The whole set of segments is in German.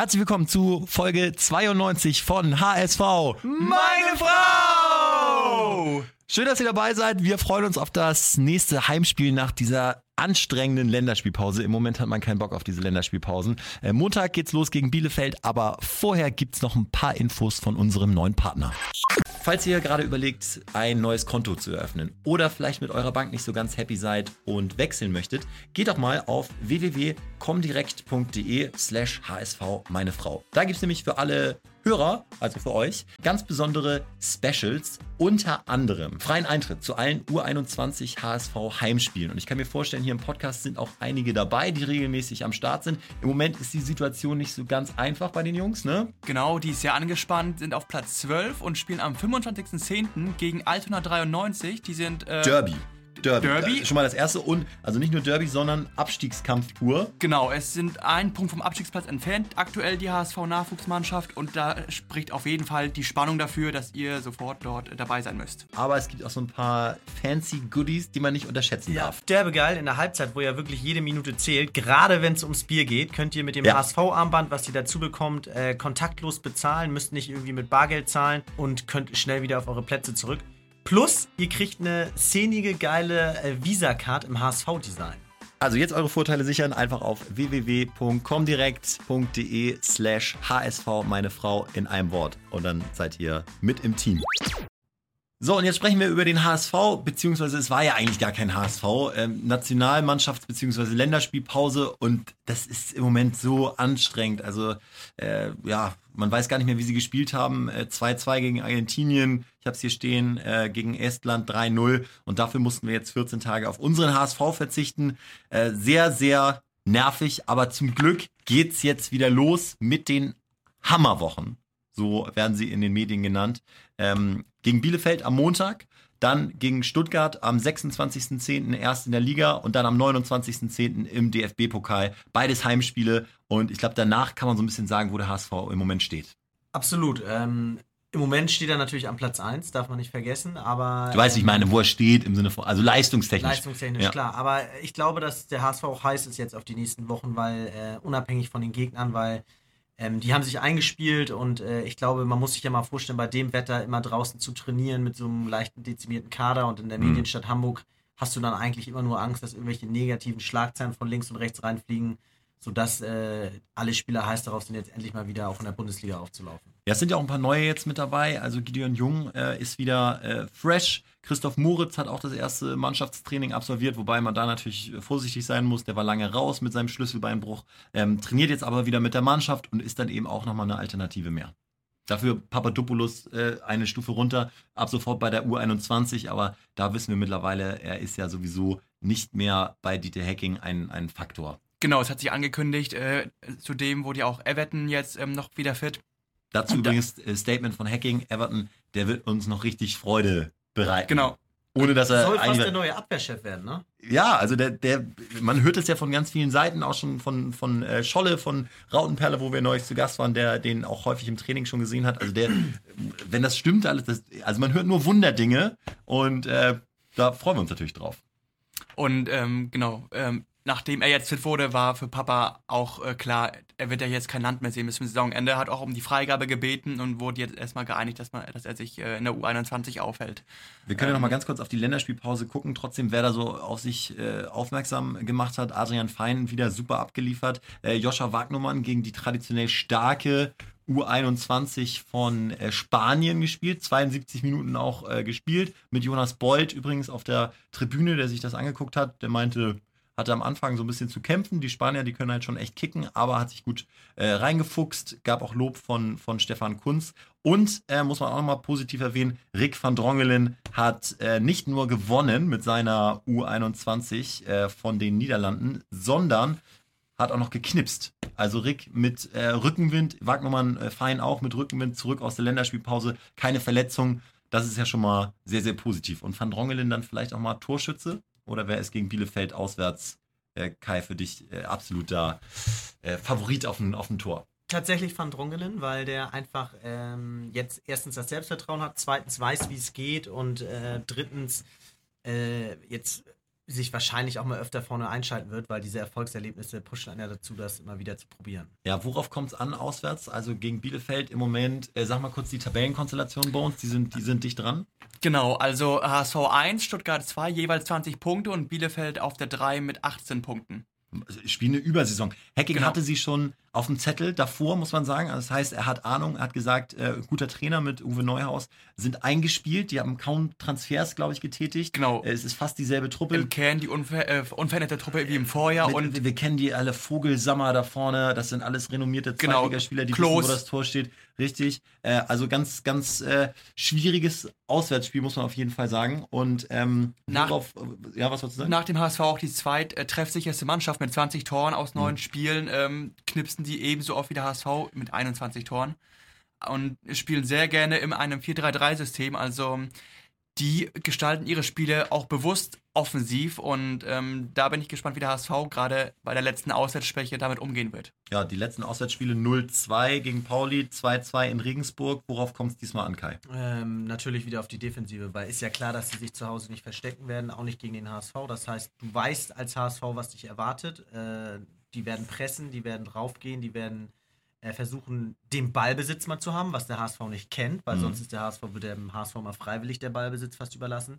Herzlich willkommen zu Folge 92 von HSV. Meine Frau! Schön, dass ihr dabei seid. Wir freuen uns auf das nächste Heimspiel nach dieser anstrengenden Länderspielpause. Im Moment hat man keinen Bock auf diese Länderspielpausen. Äh, Montag geht's los gegen Bielefeld, aber vorher gibt's noch ein paar Infos von unserem neuen Partner. Falls ihr gerade überlegt, ein neues Konto zu eröffnen oder vielleicht mit eurer Bank nicht so ganz happy seid und wechseln möchtet, geht doch mal auf www.comdirect.de slash hsv meine Frau. Da gibt's nämlich für alle Hörer, also für euch, ganz besondere Specials, unter anderem freien Eintritt zu allen U21 HSV Heimspielen. Und ich kann mir vorstellen, hier im Podcast sind auch einige dabei, die regelmäßig am Start sind. Im Moment ist die Situation nicht so ganz einfach bei den Jungs, ne? Genau, die ist sehr angespannt, sind auf Platz 12 und spielen am 25.10. gegen Altona 93. Die sind. Äh, Derby. Derby. Derby. Schon mal das erste und also nicht nur Derby, sondern Abstiegskampf pur. Genau, es sind ein Punkt vom Abstiegsplatz entfernt aktuell die HSV-Nachwuchsmannschaft und da spricht auf jeden Fall die Spannung dafür, dass ihr sofort dort dabei sein müsst. Aber es gibt auch so ein paar fancy Goodies, die man nicht unterschätzen ja, darf. Derbegeil in der Halbzeit, wo ja wirklich jede Minute zählt, gerade wenn es ums Bier geht, könnt ihr mit dem ja. HSV-Armband, was ihr dazu bekommt, äh, kontaktlos bezahlen, müsst nicht irgendwie mit Bargeld zahlen und könnt schnell wieder auf eure Plätze zurück. Plus, ihr kriegt eine szenige, geile äh, Visa-Card im HSV-Design. Also jetzt eure Vorteile sichern, einfach auf www.comdirect.de slash hsv meine Frau in einem Wort. Und dann seid ihr mit im Team. So, und jetzt sprechen wir über den HSV, beziehungsweise es war ja eigentlich gar kein HSV, ähm, Nationalmannschafts- beziehungsweise Länderspielpause und das ist im Moment so anstrengend. Also, äh, ja, man weiß gar nicht mehr, wie sie gespielt haben. 2-2 äh, gegen Argentinien, ich habe es hier stehen, äh, gegen Estland 3-0 und dafür mussten wir jetzt 14 Tage auf unseren HSV verzichten. Äh, sehr, sehr nervig, aber zum Glück geht's jetzt wieder los mit den Hammerwochen so werden sie in den Medien genannt. Ähm, gegen Bielefeld am Montag, dann gegen Stuttgart am 26.10. erst in der Liga und dann am 29.10. im DFB-Pokal. Beides Heimspiele und ich glaube, danach kann man so ein bisschen sagen, wo der HSV im Moment steht. Absolut. Ähm, Im Moment steht er natürlich am Platz 1, darf man nicht vergessen, aber. Du weißt, ähm, ich meine, wo er steht im Sinne von, also leistungstechnisch. Leistungstechnisch, ja. klar. Aber ich glaube, dass der HSV auch heiß ist jetzt auf die nächsten Wochen, weil äh, unabhängig von den Gegnern, weil ähm, die haben sich eingespielt und äh, ich glaube, man muss sich ja mal vorstellen, bei dem Wetter immer draußen zu trainieren mit so einem leichten dezimierten Kader und in der mhm. Medienstadt Hamburg hast du dann eigentlich immer nur Angst, dass irgendwelche negativen Schlagzeilen von links und rechts reinfliegen sodass äh, alle Spieler heiß darauf sind, jetzt endlich mal wieder auch in der Bundesliga aufzulaufen. Ja, es sind ja auch ein paar neue jetzt mit dabei. Also Gideon Jung äh, ist wieder äh, fresh. Christoph Moritz hat auch das erste Mannschaftstraining absolviert, wobei man da natürlich vorsichtig sein muss. Der war lange raus mit seinem Schlüsselbeinbruch, ähm, trainiert jetzt aber wieder mit der Mannschaft und ist dann eben auch nochmal eine Alternative mehr. Dafür Papadopoulos äh, eine Stufe runter, ab sofort bei der U21, aber da wissen wir mittlerweile, er ist ja sowieso nicht mehr bei Dieter Hacking ein, ein Faktor. Genau, es hat sich angekündigt. Äh, zudem wurde ja auch Everton jetzt ähm, noch wieder fit. Dazu Und übrigens da äh, Statement von Hacking. Everton, der wird uns noch richtig Freude bereiten. Genau. Ohne dass er. Soll fast der neue Abwehrchef werden, ne? Ja, also der, der, man hört es ja von ganz vielen Seiten, auch schon von, von äh, Scholle, von Rautenperle, wo wir neulich zu Gast waren, der den auch häufig im Training schon gesehen hat. Also der, wenn das stimmt, alles, das, also man hört nur Wunderdinge und äh, da freuen wir uns natürlich drauf. Und ähm, genau, ähm, nachdem er jetzt fit wurde, war für Papa auch äh, klar, er wird ja jetzt kein Land mehr sehen bis zum Saisonende. Er hat auch um die Freigabe gebeten und wurde jetzt erstmal geeinigt, dass, man, dass er sich äh, in der U21 aufhält. Wir können ähm, ja noch mal ganz kurz auf die Länderspielpause gucken. Trotzdem, wer da so auf sich äh, aufmerksam gemacht hat, Adrian Fein wieder super abgeliefert. Äh, Joscha Wagnumann gegen die traditionell starke U21 von äh, Spanien gespielt, 72 Minuten auch äh, gespielt, mit Jonas Bold übrigens auf der Tribüne, der sich das angeguckt hat, der meinte, hatte am Anfang so ein bisschen zu kämpfen. Die Spanier, die können halt schon echt kicken, aber hat sich gut äh, reingefuchst. Gab auch Lob von, von Stefan Kunz. Und äh, muss man auch nochmal positiv erwähnen, Rick van Drongelen hat äh, nicht nur gewonnen mit seiner U21 äh, von den Niederlanden, sondern hat auch noch geknipst. Also Rick mit äh, Rückenwind, Wagnermann äh, fein auch mit Rückenwind zurück aus der Länderspielpause, keine Verletzung. Das ist ja schon mal sehr, sehr positiv. Und Van Drongelen dann vielleicht auch mal Torschütze oder wer ist gegen Bielefeld auswärts, äh, Kai, für dich äh, absoluter äh, Favorit auf ein, auf Tor? Tatsächlich Van Drongelen, weil der einfach ähm, jetzt erstens das Selbstvertrauen hat, zweitens weiß, wie es geht und äh, drittens äh, jetzt sich wahrscheinlich auch mal öfter vorne einschalten wird, weil diese Erfolgserlebnisse pushen einen ja dazu, das immer wieder zu probieren. Ja, worauf kommt es an auswärts? Also gegen Bielefeld im Moment, äh, sag mal kurz die Tabellenkonstellation bei uns, die sind, die sind dicht dran. Genau, also HSV 1, Stuttgart 2, jeweils 20 Punkte und Bielefeld auf der 3 mit 18 Punkten. Spielen eine Übersaison. Hacking Genau. hatte sie schon auf dem Zettel davor, muss man sagen. Also das heißt, er hat Ahnung, er hat gesagt, äh, guter Trainer mit Uwe Neuhaus, sind eingespielt, die haben kaum Transfers, glaube ich, getätigt. Genau. Äh, Es ist fast dieselbe Truppe. Im Kern die unver äh, unveränderte Truppe wie im Vorjahr wir, und wir, wir kennen die alle, Vogelsammer da vorne, das sind alles renommierte Genau. Zweitligaspieler, die Klos. wissen, wo das Tor steht. Richtig. Äh, also ganz, ganz äh, schwieriges Auswärtsspiel, muss man auf jeden Fall sagen. Und ähm, Nach- worauf, ja, was wolltest du sagen? nach dem HSV auch die zweitreffsicherste Mannschaft mit 20 Toren aus Mhm. neun Spielen, ähm, knipsen die ebenso oft wie der HSV mit 21 Toren und spielen sehr gerne in einem 4-3-3-System, also die gestalten ihre Spiele auch bewusst offensiv und ähm, da bin ich gespannt, wie der HSV gerade bei der letzten Auswärtsschwäche damit umgehen wird. Ja, die letzten Auswärtsspiele 0-2 gegen Pauli, 2-2 in Regensburg. Worauf kommt es diesmal an, Kai? Ähm, natürlich wieder auf die Defensive, weil ist ja klar, dass sie sich zu Hause nicht verstecken werden, auch nicht gegen den HSV. Das heißt, du weißt als HSV, was dich erwartet. Äh, die werden pressen, die werden draufgehen, die werden äh, versuchen, den Ballbesitz mal zu haben, was der HSV nicht kennt, weil Mhm. sonst ist der HSV, wird dem HSV mal freiwillig der Ballbesitz fast überlassen.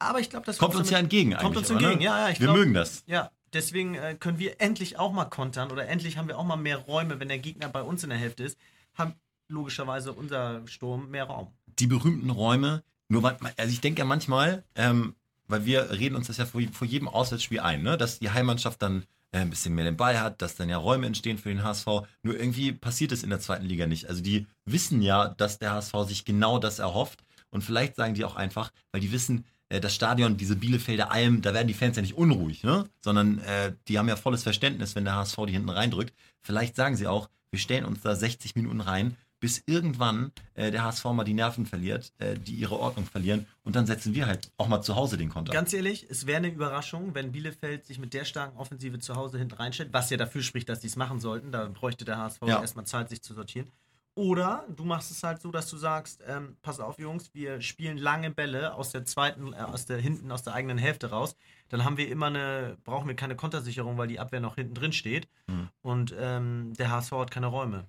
Aber ich glaube, das Kommt uns so ja entgegen Kommt uns entgegen, ne? ja, ja. Ich Wir glaub- mögen das. Ja, deswegen äh, können wir endlich auch mal kontern oder endlich haben wir auch mal mehr Räume, wenn der Gegner bei uns in der Hälfte ist, haben logischerweise unser Sturm mehr Raum. Die berühmten Räume, nur weil, also ich denke ja manchmal, ähm, weil wir reden uns das ja vor, vor jedem Auswärtsspiel ein, ne? dass die Heimmannschaft dann ein bisschen mehr den Ball hat, dass dann ja Räume entstehen für den HSV. Nur irgendwie passiert es in der zweiten Liga nicht. Also die wissen ja, dass der HSV sich genau das erhofft. Und vielleicht sagen die auch einfach, weil die wissen, äh, das Stadion, diese Bielefelder Alm, da werden die Fans ja nicht unruhig, ne? sondern äh, die haben ja volles Verständnis, wenn der HSV die hinten reindrückt. Vielleicht sagen sie auch, wir stellen uns da 60 Minuten rein, bis irgendwann äh, der HSV mal die Nerven verliert, äh, die ihre Ordnung verlieren und dann setzen wir halt auch mal zu Hause den Konter. Ganz ehrlich, es wäre eine Überraschung, wenn Bielefeld sich mit der starken Offensive zu Hause hinten reinstellt, was ja dafür spricht, dass die es machen sollten. Da bräuchte der HSV Ja. erstmal Zeit, sich zu sortieren. Oder du machst es halt so, dass du sagst, ähm, pass auf, Jungs, wir spielen lange Bälle aus der zweiten, äh, aus der hinten, aus der eigenen Hälfte raus. Dann haben wir immer eine, brauchen wir keine Kontersicherung, weil die Abwehr noch hinten drin steht. Mhm. Und ähm, der HSV hat keine Räume.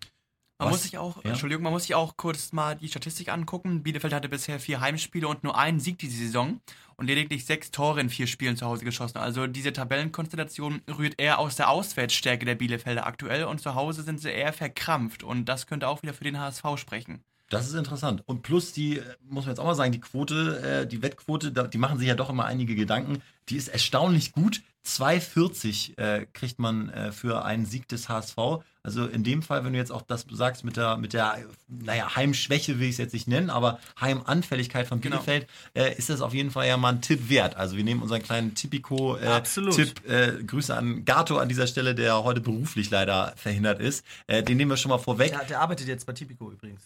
Man Was? muss sich auch, Ja. Entschuldigung, man muss sich auch kurz mal die Statistik angucken. Bielefeld hatte bisher vier Heimspiele und nur einen Sieg diese Saison und lediglich sechs Tore in vier Spielen zu Hause geschossen. Also diese Tabellenkonstellation rührt eher aus der Auswärtsstärke der Bielefelder aktuell und zu Hause sind sie eher verkrampft und das könnte auch wieder für den HSV sprechen. Das ist interessant. Und plus die, äh, muss man jetzt auch mal sagen, die Quote, äh, die Wettquote, die machen sich ja doch immer einige Gedanken. Die ist erstaunlich gut. 2,40 äh, kriegt man für einen Sieg des HSV. Also in dem Fall, wenn du jetzt auch das sagst mit der, mit der, naja, Heimschwäche will ich es jetzt nicht nennen, aber Heimanfälligkeit von Genau. Bielefeld, äh, ist das auf jeden Fall ja mal ein Tipp wert. Also wir nehmen unseren kleinen. Tipico-Tipp. Äh, Grüße an Gato an dieser Stelle, der heute beruflich leider verhindert ist. Äh, den nehmen wir schon mal vorweg. Der, der arbeitet jetzt bei Tipico übrigens.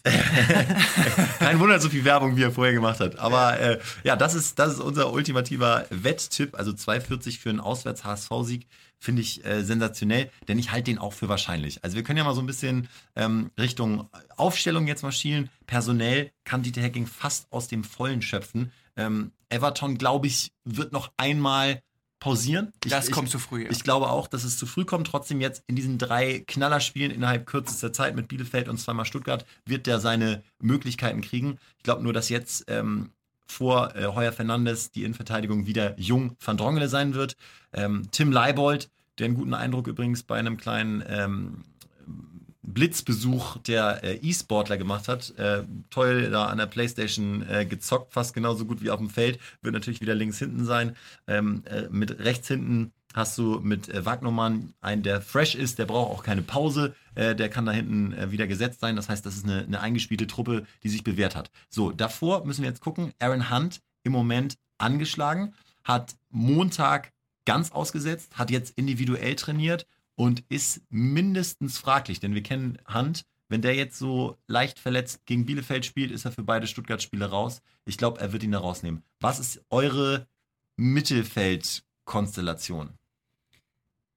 Kein Wunder, so viel Werbung, wie er vorher gemacht hat. Aber äh, ja, das ist, das ist unser ultimativer Wetttipp. Also 2,40 für einen Auswärts-HSV-Sieg finde ich äh, sensationell, denn ich halte den auch für wahrscheinlich. Also wir können ja mal so ein bisschen ähm, Richtung Aufstellung jetzt mal schielen. Personell kann Dieter Hecking fast aus dem Vollen schöpfen. Ähm, Everton, glaube ich, wird noch einmal pausieren. Ich, Das ich, kommt zu früh. Ja. ich glaube auch, dass es zu früh kommt. Trotzdem jetzt in diesen drei Knallerspielen innerhalb kürzester Zeit mit Bielefeld und zweimal Stuttgart wird der seine Möglichkeiten kriegen. Ich glaube nur, dass jetzt ähm, vor äh, Heuer Fernandes die Innenverteidigung wieder jung Van Drongele sein wird. Ähm, Tim Leibold, der einen guten Eindruck übrigens bei einem kleinen ähm, Blitzbesuch der äh, E-Sportler gemacht hat. Äh, toll da an der Playstation äh, gezockt, fast genauso gut wie auf dem Feld. Wird natürlich wieder links hinten sein. Ähm, äh, mit rechts hinten hast du mit äh, Wagnermann einen, der fresh ist, der braucht auch keine Pause. Äh, der kann da hinten äh, wieder gesetzt sein. Das heißt, das ist eine, eine eingespielte Truppe, die sich bewährt hat. So, davor müssen wir jetzt gucken. Aaron Hunt im Moment angeschlagen, hat Montag ganz ausgesetzt, hat jetzt individuell trainiert und ist mindestens fraglich, denn wir kennen Hunt. Wenn der jetzt so leicht verletzt gegen Bielefeld spielt, ist er für beide Stuttgart-Spiele raus. Ich glaube, er wird ihn da rausnehmen. Was ist eure Mittelfeld-Konstellation?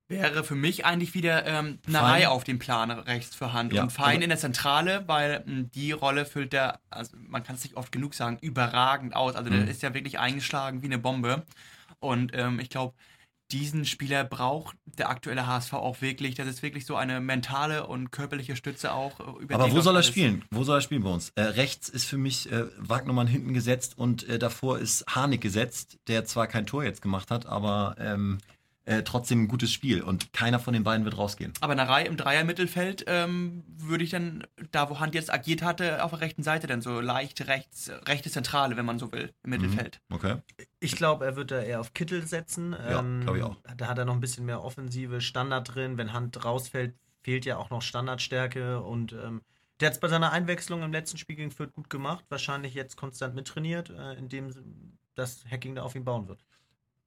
Wäre für mich eigentlich wieder ähm. Reihe auf dem Plan rechts für Hand Ja, und Fein also- in der Zentrale, weil mh, die Rolle füllt der, also man kann es nicht oft genug sagen, überragend aus. Also Mhm. der ist ja wirklich eingeschlagen wie eine Bombe. Und ähm, ich glaube, diesen Spieler braucht der aktuelle HSV auch wirklich. Das ist wirklich so eine mentale und körperliche Stütze auch. Äh, Aber wo soll er spielen? Wo soll er spielen bei uns? Äh, rechts ist für mich äh, Wagnermann hinten gesetzt und äh, davor ist Harnik gesetzt, der zwar kein Tor jetzt gemacht hat, aber ähm, äh, trotzdem ein gutes Spiel und keiner von den beiden wird rausgehen. Aber eine Reihe im Dreier-Mittelfeld ähm, würde ich dann, da wo Hand jetzt agiert hatte, auf der rechten Seite dann so leicht rechts, rechte Zentrale, wenn man so will, im mhm. Mittelfeld. Okay. Ich glaube, er wird da eher auf Kittel setzen. Ja, ähm, glaube ich auch. Da hat er noch ein bisschen mehr offensive Standard drin. Wenn Hand rausfällt, fehlt ja auch noch Standardstärke und ähm, der hat es bei seiner Einwechslung im letzten Spiel gegen Fürth gut gemacht. Wahrscheinlich jetzt konstant mittrainiert, äh, indem das Hacking da auf ihn bauen wird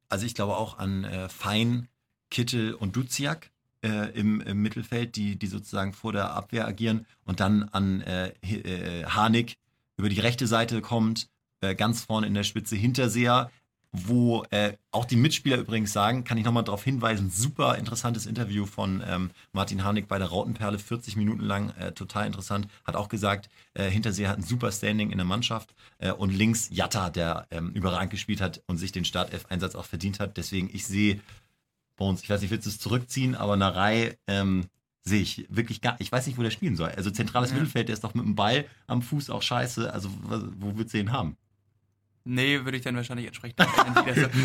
also ich glaube auch an äh, Fein, Kittel und Duziak äh, im, im, Mittelfeld, die, die sozusagen vor der Abwehr agieren und dann an äh, äh Harnik über die rechte Seite kommt, äh, ganz vorne in der Spitze Hinterseher, wo äh, auch die Mitspieler übrigens sagen, kann ich nochmal darauf hinweisen, super interessantes Interview von ähm, Martin Harnik bei der Rautenperle, 40 Minuten lang, äh, total interessant, hat auch gesagt, äh, Hinterseher hat ein super Standing in der Mannschaft äh, und links Jatta, der ähm, überragend gespielt hat und sich den Startelf-Einsatz auch verdient hat. Deswegen, ich sehe bei uns, ich weiß nicht, willst du es zurückziehen, aber Narei ähm, sehe ich wirklich gar ich weiß nicht, wo der spielen soll. Also zentrales ja. Mittelfeld, der ist doch mit dem Ball am Fuß auch scheiße, also wo wird sie ihn haben? Nee, würde ich dann wahrscheinlich entsprechend.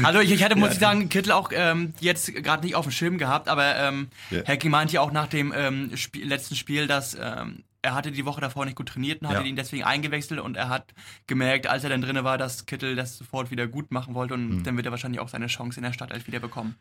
also ich, ich hatte, muss ich sagen, Kittel auch ähm, jetzt gerade nicht auf dem Schirm gehabt, aber ähm, ja. Hacking meinte ja auch nach dem ähm, Spiel, letzten Spiel, dass ähm, er hatte die Woche davor nicht gut trainiert und hatte ja. ihn deswegen eingewechselt und er hat gemerkt, als er dann drinne war, dass Kittel das sofort wieder gut machen wollte und mhm. dann wird er wahrscheinlich auch seine Chance in der Stadt wieder bekommen.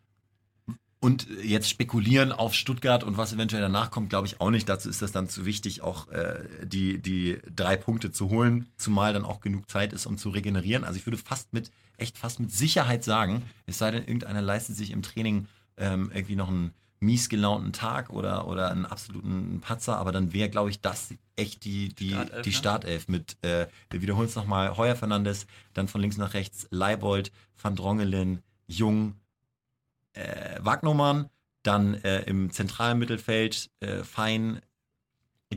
Und jetzt spekulieren auf Stuttgart und was eventuell danach kommt, glaube ich auch nicht. Dazu ist das dann zu wichtig, auch äh, die, die drei Punkte zu holen, zumal dann auch genug Zeit ist, um zu regenerieren. Also ich würde fast mit, echt fast mit Sicherheit sagen, es sei denn, irgendeiner leistet sich im Training ähm, irgendwie noch einen mies gelaunten Tag oder, oder einen absoluten Patzer, aber dann wäre, glaube ich, das echt die, die Startelf, die ne? Startelf mit, äh, wir wiederholen es nochmal, Heuer Fernandes, dann von links nach rechts Leibold, Van Drongelen, Jung, äh, Wagnummern, dann äh, im zentralen Mittelfeld äh, Fein,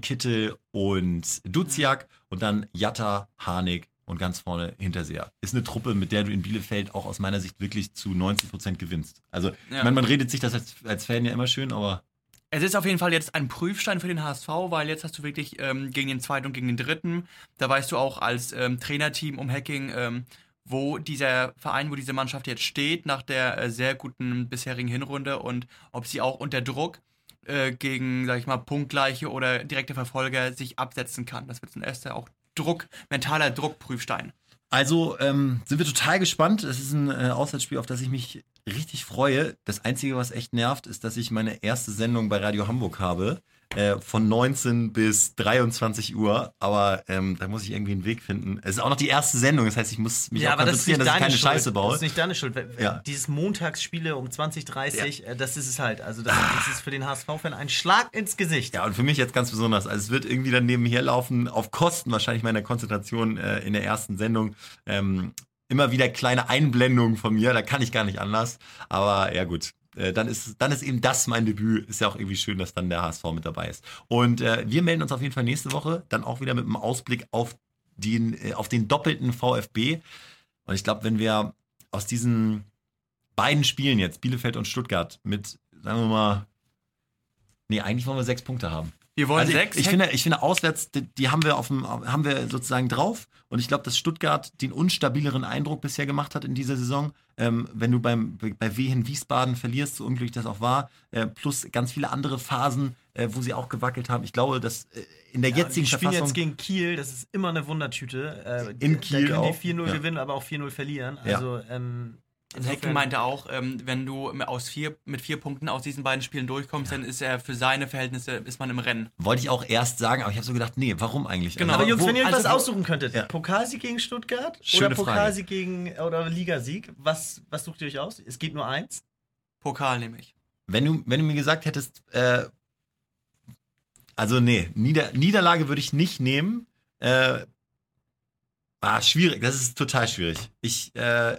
Kittel und Duziak und dann Jatta, Harnik und ganz vorne Hinterseher. Ist eine Truppe, mit der du in Bielefeld auch aus meiner Sicht wirklich zu 90 Prozent gewinnst. Also, ja. ich meine, man redet sich das als, als Fan ja immer schön, aber es ist auf jeden Fall jetzt ein Prüfstein für den HSV, weil jetzt hast du wirklich ähm, gegen den zweiten und gegen den dritten, da weißt du auch als ähm, Trainerteam um Hacking, ähm, wo dieser Verein, wo diese Mannschaft jetzt steht, nach der äh, sehr guten bisherigen Hinrunde und ob sie auch unter Druck äh, gegen, sag ich mal, punktgleiche oder direkte Verfolger sich absetzen kann. Das wird ein erster auch Druck, mentaler Druckprüfstein. Also ähm, sind wir total gespannt. Es ist ein äh, Auswärtsspiel, auf das ich mich richtig freue. Das Einzige, was echt nervt, ist, dass ich meine erste Sendung bei Radio Hamburg habe äh, von 19 bis 23 Uhr, aber ähm, da muss ich irgendwie einen Weg finden. Es ist auch noch die erste Sendung, das heißt, ich muss mich ja, auch konzentrieren, das dass ich keine Schuld. Scheiße baue. Das ist nicht deine Schuld. Ja. Dieses Montagsspiele um 20.30 ja. äh, das ist es halt. Also das, das ist für den HSV-Fan ein Schlag ins Gesicht. Ja, und für mich jetzt ganz besonders. Also es wird irgendwie dann nebenher laufen, auf Kosten wahrscheinlich meiner Konzentration äh, in der ersten Sendung. Ähm, immer wieder kleine Einblendungen von mir, da kann ich gar nicht anders. Aber ja gut, äh, dann, ist, dann ist eben das mein Debüt. Ist ja auch irgendwie schön, dass dann der HSV mit dabei ist. Und äh, wir melden uns auf jeden Fall nächste Woche, dann auch wieder mit einem Ausblick auf den, äh, auf den doppelten VfB. Und ich glaube, wenn wir aus diesen beiden Spielen jetzt, Bielefeld und Stuttgart, mit, sagen wir mal, nee, eigentlich wollen wir sechs Punkte haben. Wir wollen also sechs. Ich, ich, finde, ich finde auswärts, die, die, haben wir auf dem, haben wir sozusagen drauf. Und ich glaube, dass Stuttgart den unstabileren Eindruck bisher gemacht hat in dieser Saison. Ähm, wenn du beim, bei Wehen Wiesbaden verlierst, so unglücklich das auch war, äh, plus ganz viele andere Phasen, äh, wo sie auch gewackelt haben. Ich glaube, dass äh, in der ja, jetzigen die spielen jetzt gegen Kiel, das ist immer eine Wundertüte. Äh, in Kiel da können die 4-0 ja. gewinnen, aber auch 4-0 verlieren. Also ja. ähm, Hecken meinte auch, ähm, wenn du aus vier, mit vier Punkten aus diesen beiden Spielen durchkommst, ja. dann ist er für seine Verhältnisse ist man im Rennen. Wollte ich auch erst sagen, aber ich habe so gedacht, nee, warum eigentlich? Genau. Also, aber Jungs, wo, wenn ihr euch also, was aussuchen könntet, ja. Pokalsieg gegen Stuttgart Schöne oder Pokalsieg Frage. gegen oder Ligasieg, was, was sucht ihr euch aus? Es geht nur eins. Pokal nehme ich. Wenn du, wenn du mir gesagt hättest, äh, also nee, Nieder Niederlage würde ich nicht nehmen. Äh, ah, schwierig, das ist total schwierig. Ich, äh,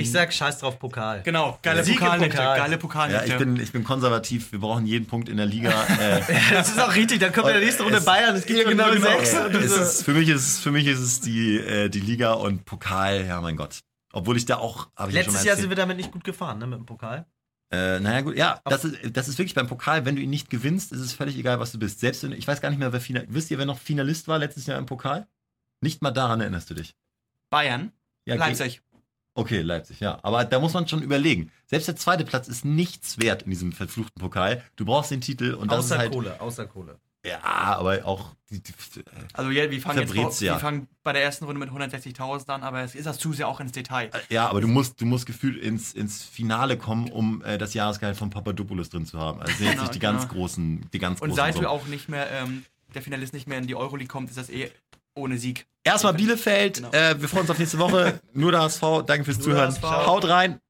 ich sag scheiß drauf Pokal. Genau, geile Pokalnette, Pokal. geile Pokalnette. Ja, ich bin, ich bin konservativ, wir brauchen jeden Punkt in der Liga. Äh. das ist auch richtig, dann kommt in der nächsten Runde es, Bayern, es gibt ja, genau, sechs. Ist, für, mich ist, für mich ist es die, äh, die Liga und Pokal, ja mein Gott. Obwohl ich da auch, habe ich Letztes mal Jahr sind wir damit nicht gut gefahren, ne, mit dem Pokal. Äh, naja, gut, ja, das ist, das ist wirklich beim Pokal, wenn du ihn nicht gewinnst, ist es völlig egal, was du bist. Selbst wenn, ich weiß gar nicht mehr, wer Final, wisst ihr, wer noch Finalist war letztes Jahr im Pokal? Nicht mal daran erinnerst du dich. Bayern, Ja, Leipzig. Okay, Leipzig, ja. Aber da muss man schon überlegen. Selbst der zweite Platz ist nichts wert in diesem verfluchten Pokal. Du brauchst den Titel und das außer ist halt. Kohle, außer Kohle. Ja, aber auch. Die, die, Also ja, wir fangen jetzt wir fangen bei der ersten Runde mit 160.000 an, aber es ist das zu sehr auch ins Detail. äh, ja, aber du musst, du musst gefühlt ins, ins Finale kommen, um äh, das Jahresgehalt von Papadopoulos drin zu haben. Also jetzt Genau, nicht die ganz genau. großen, die ganz Und großen. seit du auch nicht mehr, ähm, der Finalist nicht mehr in die Euroleague kommt, ist das eh ohne Sieg. Erstmal Bielefeld. Genau. Äh, wir freuen uns auf nächste Woche. Nur der HSV. Danke fürs Nur Zuhören. Haut rein.